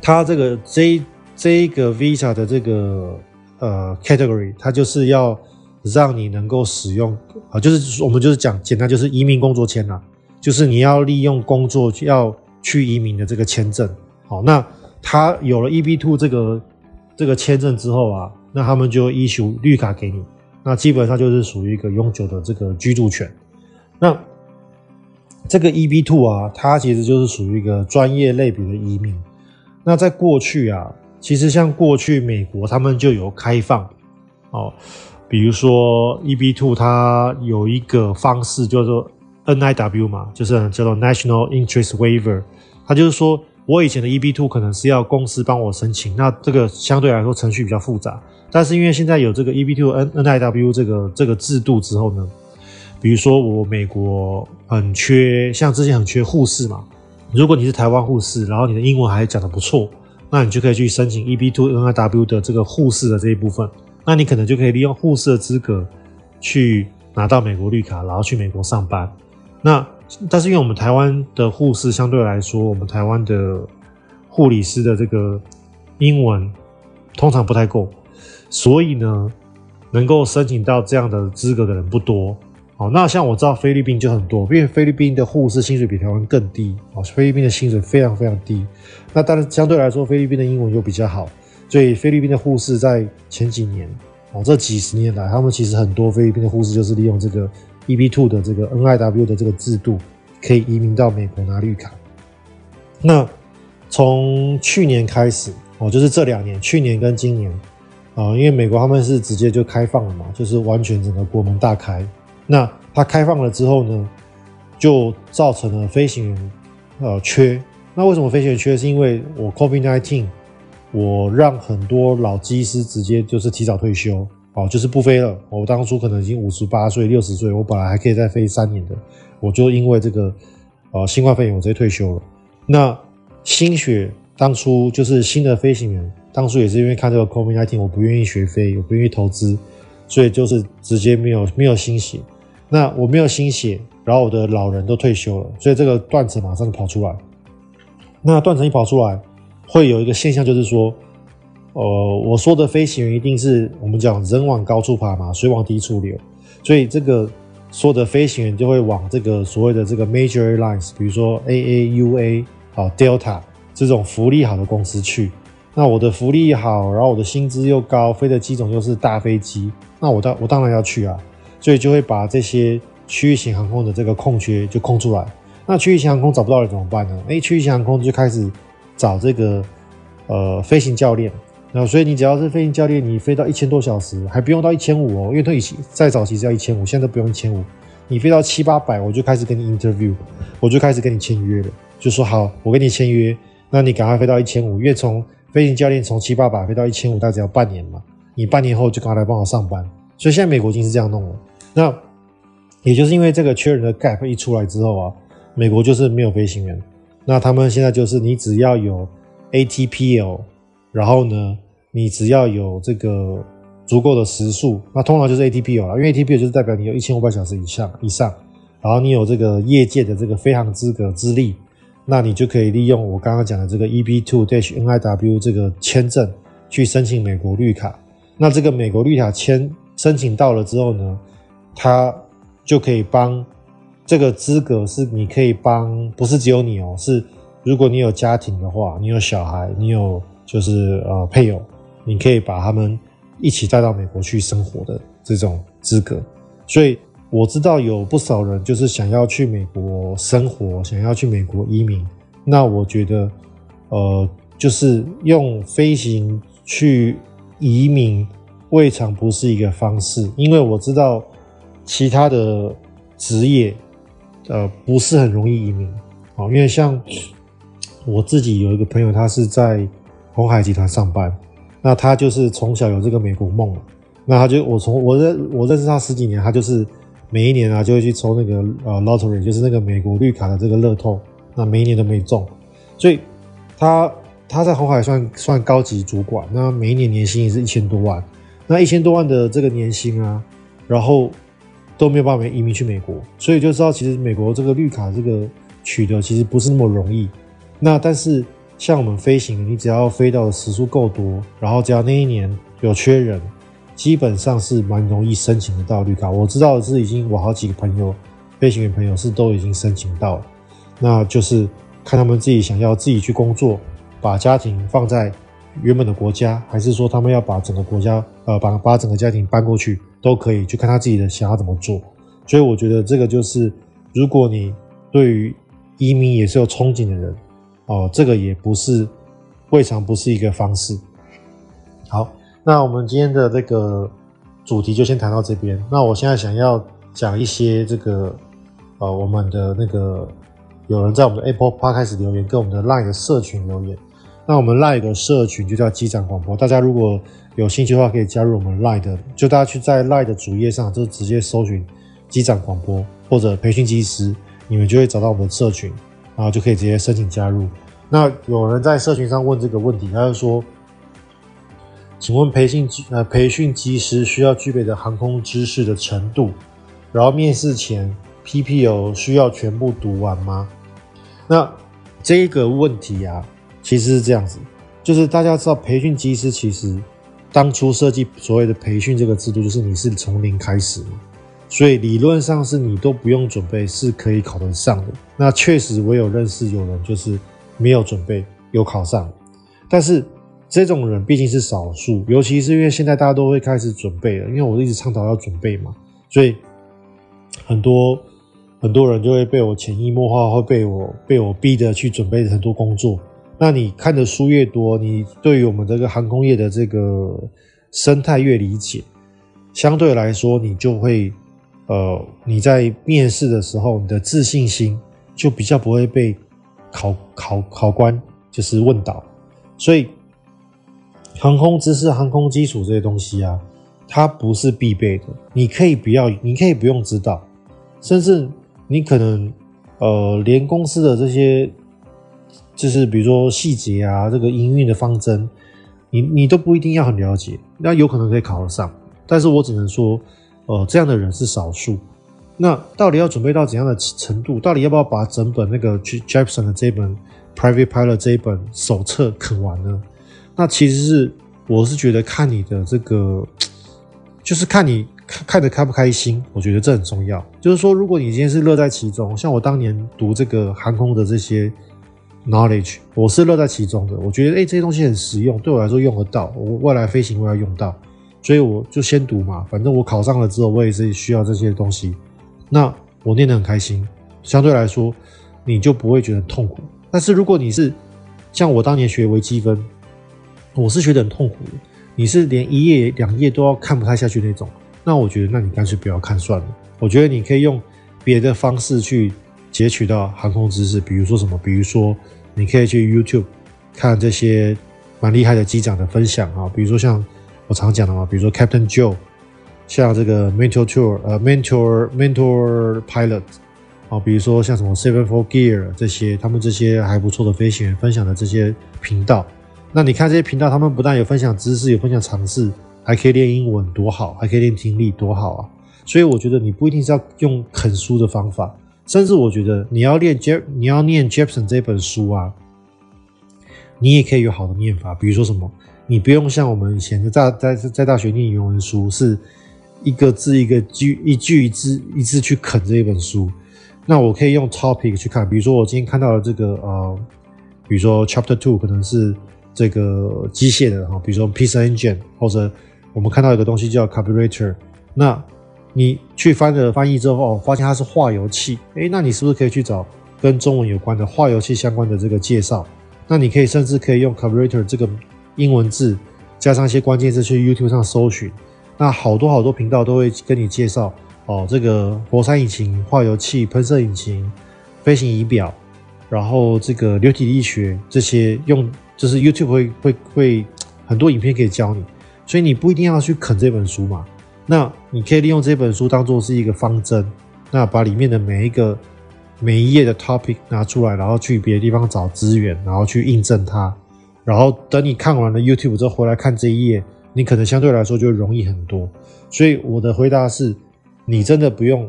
它这个这这个 visa 的这个呃 category，它就是要让你能够使用啊，就是我们就是讲简单就是移民工作签呐，就是你要利用工作要。去移民的这个签证，好，那他有了 E B Two 这个这个签证之后啊，那他们就 issue 绿卡给你，那基本上就是属于一个永久的这个居住权。那这个 E B Two 啊，它其实就是属于一个专业类别的移民。那在过去啊，其实像过去美国他们就有开放哦，比如说 E B Two 它有一个方式叫做。NIW 嘛，就是叫做 National Interest Waiver，它就是说我以前的 EB two 可能是要公司帮我申请，那这个相对来说程序比较复杂。但是因为现在有这个 EB two N NIW 这个这个制度之后呢，比如说我美国很缺，像之前很缺护士嘛，如果你是台湾护士，然后你的英文还讲得不错，那你就可以去申请 EB two NIW 的这个护士的这一部分，那你可能就可以利用护士的资格去拿到美国绿卡，然后去美国上班。那但是因为我们台湾的护士相对来说，我们台湾的护理师的这个英文通常不太够，所以呢，能够申请到这样的资格的人不多。好，那像我知道菲律宾就很多，因为菲律宾的护士薪水比台湾更低。哦，菲律宾的薪水非常非常低。那但是相对来说，菲律宾的英文又比较好，所以菲律宾的护士在前几年，哦，这几十年来，他们其实很多菲律宾的护士就是利用这个。EB two 的这个 NIW 的这个制度，可以移民到美国拿绿卡。那从去年开始哦，就是这两年，去年跟今年啊，因为美国他们是直接就开放了嘛，就是完全整个国门大开。那它开放了之后呢，就造成了飞行员呃缺。那为什么飞行员缺？是因为我 COVID-19，我让很多老机师直接就是提早退休。哦，就是不飞了。我当初可能已经五十八岁、六十岁，我本来还可以再飞三年的，我就因为这个呃新冠肺炎，我直接退休了。那新血当初就是新的飞行员，当初也是因为看这个 COVID-19，我不愿意学飞，我不愿意投资，所以就是直接没有没有新血。那我没有新血，然后我的老人都退休了，所以这个断层马上就跑出来。那断层一跑出来，会有一个现象，就是说。呃，我说的飞行员一定是我们讲人往高处爬嘛，水往低处流，所以这个说的飞行员就会往这个所谓的这个 major airlines，比如说 AAUA 好 Delta 这种福利好的公司去。那我的福利好，然后我的薪资又高，飞的机种又是大飞机，那我当我当然要去啊，所以就会把这些区域型航空的这个空缺就空出来。那区域型航空找不到人怎么办呢？诶，区域型航空就开始找这个呃飞行教练。那所以你只要是飞行教练，你飞到一千多小时，还不用到一千五哦，因为他以前再早其实要一千五，现在都不用一千五。你飞到七八百，我就开始跟你 interview，我就开始跟你签约了，就说好，我跟你签约，那你赶快飞到一千五，因为从飞行教练从七八百飞到一千五，大概只要半年嘛，你半年后就赶快来帮我上班。所以现在美国已经是这样弄了。那也就是因为这个缺人的 gap 一出来之后啊，美国就是没有飞行员，那他们现在就是你只要有 ATPL。然后呢，你只要有这个足够的时数，那通常就是 ATP 了，因为 ATP 就是代表你有一千五百小时以上以上，然后你有这个业界的这个飞航资格资历，那你就可以利用我刚刚讲的这个 EB2-NIW 这个签证去申请美国绿卡。那这个美国绿卡签申请到了之后呢，它就可以帮这个资格是你可以帮，不是只有你哦，是如果你有家庭的话，你有小孩，你有。就是呃配偶，你可以把他们一起带到美国去生活的这种资格，所以我知道有不少人就是想要去美国生活，想要去美国移民。那我觉得，呃，就是用飞行去移民未尝不是一个方式，因为我知道其他的职业，呃，不是很容易移民。好，因为像我自己有一个朋友，他是在鸿海集团上班，那他就是从小有这个美国梦，那他就我从我认我认识他十几年，他就是。每一年啊，就会去抽那个呃 lottery，就是那个美国绿卡的这个乐透，那每一年都没中，所以他他在红海算算高级主管，那每一年年薪也是一千多万，那一千多万的这个年薪啊，然后都没有办法移民去美国，所以就知道其实美国这个绿卡这个取得其实不是那么容易。那但是像我们飞行，你只要飞到的时数够多，然后只要那一年有缺人。基本上是蛮容易申请得到绿卡，我知道的是已经我好几个朋友，飞行员朋友是都已经申请到了，那就是看他们自己想要自己去工作，把家庭放在原本的国家，还是说他们要把整个国家呃把把整个家庭搬过去，都可以就看他自己的想要怎么做。所以我觉得这个就是，如果你对于移民也是有憧憬的人，哦，这个也不是未尝不是一个方式。好。那我们今天的这个主题就先谈到这边。那我现在想要讲一些这个呃，我们的那个有人在我们的 Apple Podcast 留言，跟我们的 Line 的社群留言。那我们 Line 的社群就叫机长广播，大家如果有兴趣的话，可以加入我们 Line 的。就大家去在 Line 的主页上，就直接搜寻机长广播或者培训机师，你们就会找到我们的社群，然后就可以直接申请加入。那有人在社群上问这个问题，他就说。请问培训机呃培训机师需要具备的航空知识的程度，然后面试前 PPL 需要全部读完吗？那这个问题啊，其实是这样子，就是大家知道培训机师其实当初设计所谓的培训这个制度，就是你是从零开始嘛，所以理论上是你都不用准备是可以考得上的。那确实我有认识有人就是没有准备有考上，但是。这种人毕竟是少数，尤其是因为现在大家都会开始准备了，因为我一直倡导要准备嘛，所以很多很多人就会被我潜移默化，会被我被我逼的去准备很多工作。那你看的书越多，你对于我们这个航空业的这个生态越理解，相对来说，你就会呃，你在面试的时候，你的自信心就比较不会被考考考官就是问倒，所以。航空知识、航空基础这些东西啊，它不是必备的。你可以不要，你可以不用知道，甚至你可能呃，连公司的这些，就是比如说细节啊，这个营运的方针，你你都不一定要很了解。那有可能可以考得上，但是我只能说，呃，这样的人是少数。那到底要准备到怎样的程度？到底要不要把整本那个 Jepson 的这本 Private Pilot 这一本手册啃完呢？那其实是，我是觉得看你的这个，就是看你看看得开不开心，我觉得这很重要。就是说，如果你今天是乐在其中，像我当年读这个航空的这些 knowledge，我是乐在其中的。我觉得，哎，这些东西很实用，对我来说用得到，我未来飞行我要用到，所以我就先读嘛。反正我考上了之后，我也是需要这些东西。那我念得很开心，相对来说，你就不会觉得很痛苦。但是如果你是像我当年学微积分，我是觉得很痛苦的，你是连一页两页都要看不太下去那种，那我觉得，那你干脆不要看算了。我觉得你可以用别的方式去截取到航空知识，比如说什么，比如说你可以去 YouTube 看这些蛮厉害的机长的分享啊，比如说像我常讲的嘛，比如说 Captain Joe，像这个 Mentor Tour 呃 Mentor Mentor Pilot 啊，比如说像什么 Seven Four Gear 这些，他们这些还不错的飞行员分享的这些频道。那你看这些频道，他们不但有分享知识，有分享尝试，还可以练英文，多好！还可以练听力，多好啊！所以我觉得你不一定是要用啃书的方法，甚至我觉得你要练 J 你要念 Jeppesen 这本书啊，你也可以有好的念法。比如说什么，你不用像我们以前在在在大学念语文书，是一个字一个句，一句一字一字去啃这一本书。那我可以用 topic 去看，比如说我今天看到了这个呃，比如说 Chapter Two 可能是。这个机械的哈，比如说 piston engine，或者我们看到一个东西叫 carburetor，那你去翻了翻译之后，发现它是化油器，诶，那你是不是可以去找跟中文有关的化油器相关的这个介绍？那你可以甚至可以用 carburetor 这个英文字加上一些关键字去 YouTube 上搜寻，那好多好多频道都会跟你介绍哦，这个活塞引擎、化油器、喷射引擎、飞行仪表，然后这个流体力学这些用就是 YouTube 会会会很多影片可以教你，所以你不一定要去啃这本书嘛。那你可以利用这本书当做是一个方针，那把里面的每一个每一页的 topic 拿出来，然后去别的地方找资源，然后去印证它，然后等你看完了 YouTube 之后回来看这一页，你可能相对来说就容易很多。所以我的回答是，你真的不用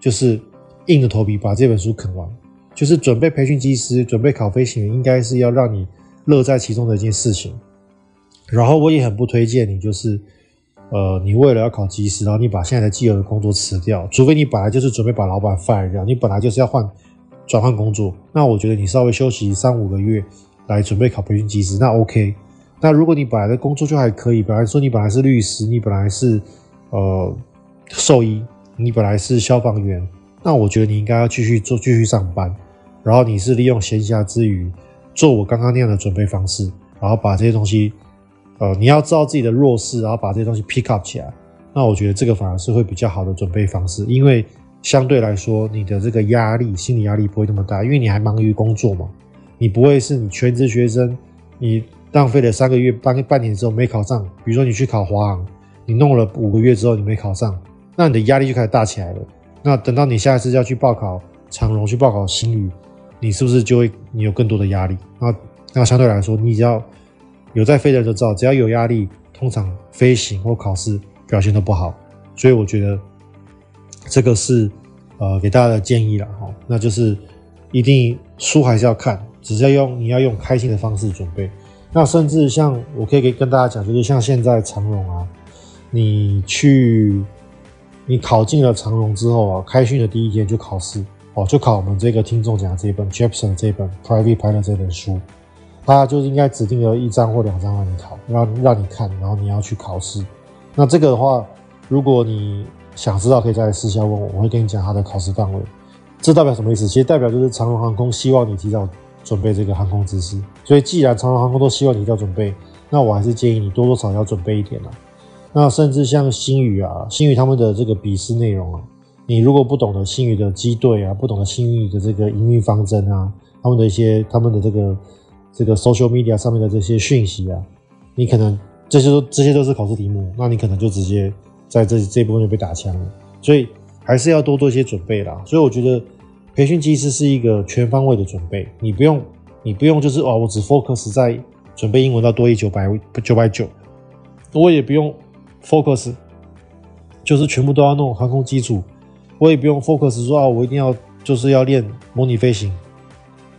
就是硬着头皮把这本书啃完，就是准备培训机师、准备考飞行员，应该是要让你乐在其中的一件事情。然后我也很不推荐你就是。呃，你为了要考机师，然后你把现在的既有的工作辞掉，除非你本来就是准备把老板 fire 掉，你本来就是要换转换工作，那我觉得你稍微休息三五个月来准备考培训机师，那 OK。那如果你本来的工作就还可以，本来说你本来是律师，你本来是呃兽医，你本来是消防员，那我觉得你应该要继续做，继续上班，然后你是利用闲暇之余做我刚刚那样的准备方式，然后把这些东西。呃，你要知道自己的弱势，然后把这些东西 pick up 起来。那我觉得这个反而是会比较好的准备方式，因为相对来说，你的这个压力、心理压力不会那么大，因为你还忙于工作嘛。你不会是你全职学生，你浪费了三个月、半半年之后没考上。比如说你去考华航，你弄了五个月之后你没考上，那你的压力就开始大起来了。那等到你下一次要去报考长荣、去报考新宇，你是不是就会你有更多的压力？那那相对来说，你只要。有在飞的人都知道，只要有压力，通常飞行或考试表现都不好。所以我觉得这个是呃给大家的建议了哈。那就是一定书还是要看，只是要用你要用开心的方式准备。那甚至像我可以跟大家讲，就是像现在长荣啊，你去你考进了长荣之后啊，开训的第一天就考试哦，就考我们这个听众讲的这一本 Jepson 这本 Private Pilot 这本书。他就应该指定了一张或两张让你考，让让你看，然后你要去考试。那这个的话，如果你想知道，可以再来私下问我，我会跟你讲他的考试范围。这代表什么意思？其实代表就是长荣航空希望你提早准备这个航空知识。所以既然长荣航空都希望你提早准备，那我还是建议你多多少少要准备一点啦。那甚至像星宇啊，星宇他们的这个笔试内容啊，你如果不懂得星宇的机队啊，不懂得星宇的这个营运方针啊，他们的一些他们的这个。这个 social media 上面的这些讯息啊，你可能这些都这些都是考试题目，那你可能就直接在这这部分就被打枪了。所以还是要多做一些准备啦。所以我觉得培训其实是一个全方位的准备，你不用你不用就是哦，我只 focus 在准备英文到多益九百九百九，我也不用 focus 就是全部都要弄航空基础，我也不用 focus 说啊，我一定要就是要练模拟飞行，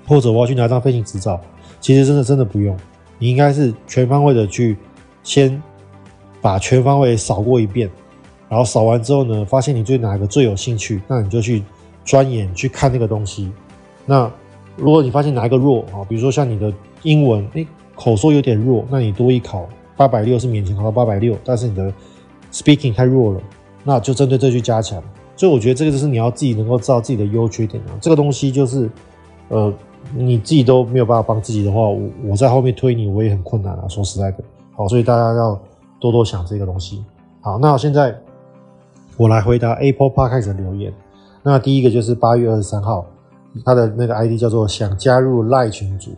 或者我要去拿张飞行执照。其实真的真的不用，你应该是全方位的去先把全方位扫过一遍，然后扫完之后呢，发现你对哪个最有兴趣，那你就去钻研去看那个东西。那如果你发现哪一个弱啊，比如说像你的英文，诶，口说有点弱，那你多一考八百六是勉强考到八百六，但是你的 speaking 太弱了，那就针对这去加强。所以我觉得这个就是你要自己能够知道自己的优缺点啊，这个东西就是呃。你自己都没有办法帮自己的话，我我在后面推你，我也很困难啊。说实在的，好，所以大家要多多想这个东西。好，那现在我来回答 Apple Podcast 的留言。那第一个就是八月二十三号，他的那个 ID 叫做想加入赖群组。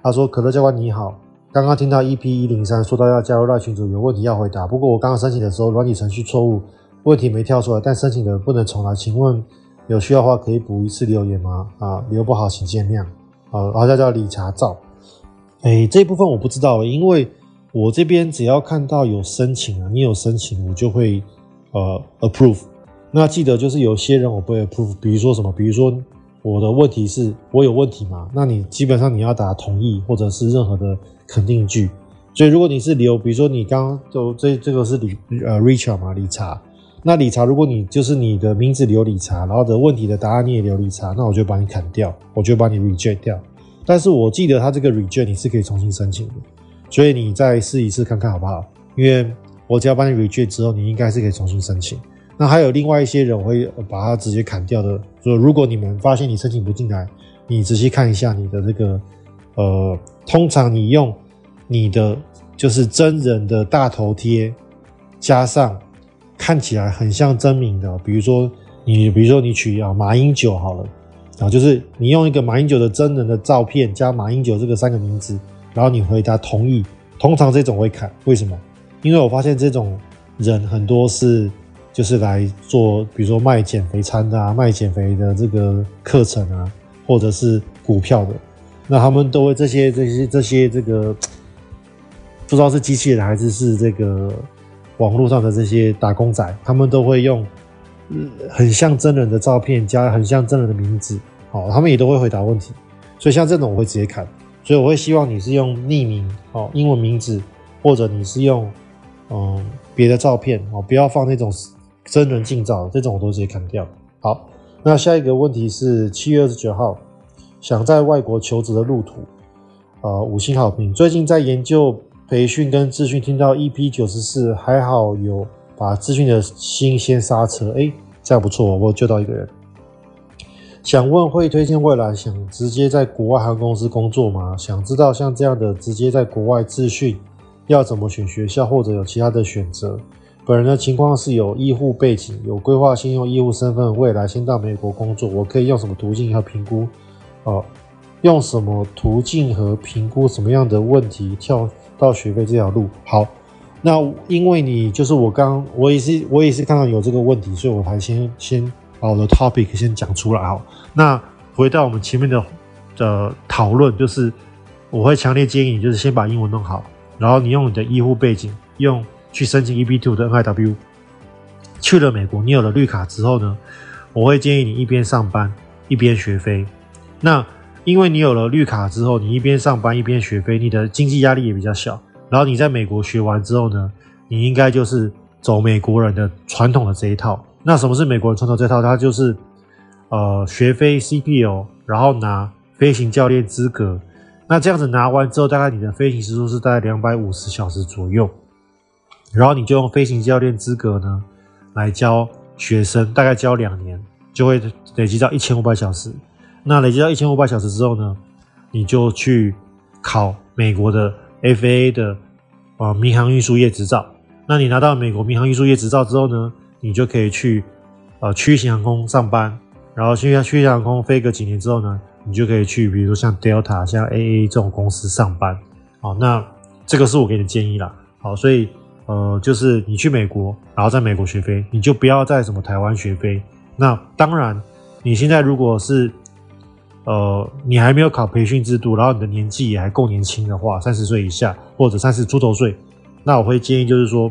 他说：“可乐教官你好，刚刚听到 EP 一零三说到要加入赖群组，有问题要回答。不过我刚刚申请的时候软体程序错误，问题没跳出来，但申请的不能重来。请问有需要的话可以补一次留言吗？啊，留不好请见谅。”呃，好像叫理查照，哎，这部分我不知道，因为我这边只要看到有申请啊，你有申请，我就会呃 approve。那记得就是有些人我不会 approve，比如说什么，比如说我的问题是我有问题嘛，那你基本上你要打同意或者是任何的肯定句。所以如果你是留，比如说你刚刚就这这个是理呃 Richard 嘛，理查，那理查如果你就是你的名字留理查，然后的问题的答案你也留理查，那我就把你砍掉，我就把你 reject 掉。但是我记得他这个 reject 你是可以重新申请的，所以你再试一次看看好不好？因为我只要帮你 reject 之后，你应该是可以重新申请。那还有另外一些人我会把它直接砍掉的。所以如果你们发现你申请不进来，你仔细看一下你的这个，呃，通常你用你的就是真人的大头贴，加上看起来很像真名的，比如说你，比如说你取啊马英九好了，啊，就是你用一个马英九的真人的照片加马英九这个三个名字，然后你回答同意，通常这种会砍，为什么？因为我发现这种人很多是。就是来做，比如说卖减肥餐的啊，卖减肥的这个课程啊，或者是股票的，那他们都会这些这些这些这个，不知道是机器人还是是这个网络上的这些打工仔，他们都会用很像真人的照片加很像真人的名字，好，他们也都会回答问题，所以像这种我会直接看，所以我会希望你是用匿名哦，英文名字，或者你是用嗯别的照片哦，不要放那种。真人近照这种我都直接砍掉。好，那下一个问题是七月二十九号，想在外国求职的路途，呃，五星好评。最近在研究培训跟资讯，听到 EP 九十四，还好有把资讯的心先刹车。哎，这样不错，我救到一个人。想问会推荐未来想直接在国外航空公司工作吗？想知道像这样的直接在国外资讯要怎么选学校，或者有其他的选择？本人的情况是有医护背景，有规划先用医护身份，未来先到美国工作。我可以用什么途径和评估？哦，用什么途径和评估什么样的问题跳到学费这条路？好，那因为你就是我刚我也是我也是看到有这个问题，所以我才先先把我的 topic 先讲出来。好，那回到我们前面的的讨论，就是我会强烈建议你，就是先把英文弄好，然后你用你的医护背景用。去申请 EB Two 的 NIW，去了美国，你有了绿卡之后呢，我会建议你一边上班一边学飞。那因为你有了绿卡之后，你一边上班一边学飞，你的经济压力也比较小。然后你在美国学完之后呢，你应该就是走美国人的传统的这一套。那什么是美国人传统这套？它就是呃学飞 CPL，然后拿飞行教练资格。那这样子拿完之后，大概你的飞行时数是大概两百五十小时左右。然后你就用飞行教练资格呢，来教学生，大概教两年，就会累积到一千五百小时。那累积到一千五百小时之后呢，你就去考美国的 FAA 的啊民航运输业执照。那你拿到美国民航运输业执照之后呢，你就可以去呃区域型航空上班。然后去区域型航空飞个几年之后呢，你就可以去比如说像 Delta、像 AA 这种公司上班。好，那这个是我给你的建议啦。好，所以。呃，就是你去美国，然后在美国学飞，你就不要在什么台湾学飞。那当然，你现在如果是呃，你还没有考培训制度，然后你的年纪也还够年轻的话，三十岁以下或者三十出头岁，那我会建议就是说，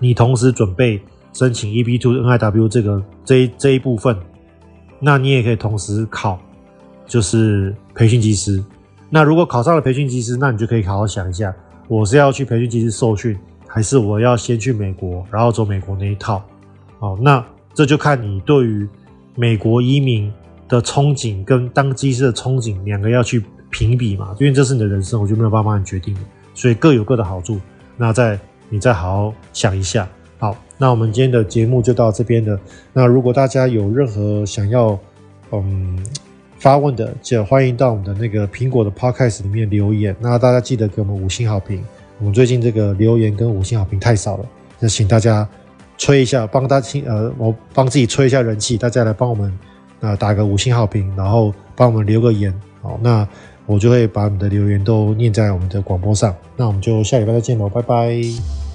你同时准备申请 E B Two NIW 这个这这一部分，那你也可以同时考，就是培训机师。那如果考上了培训机师，那你就可以好好想一下，我是要去培训机师受训。还是我要先去美国，然后走美国那一套，哦，那这就看你对于美国移民的憧憬跟当机师的憧憬两个要去评比嘛，因为这是你的人生，我就没有办法帮你决定，所以各有各的好处。那再你再好好想一下。好，那我们今天的节目就到这边了。那如果大家有任何想要嗯发问的，就欢迎到我们的那个苹果的 Podcast 里面留言。那大家记得给我们五星好评。我们最近这个留言跟五星好评太少了，那请大家吹一下，帮大家呃，我帮自己吹一下人气，大家来帮我们呃打个五星好评，然后帮我们留个言，好，那我就会把你的留言都念在我们的广播上，那我们就下礼拜再见喽，拜拜。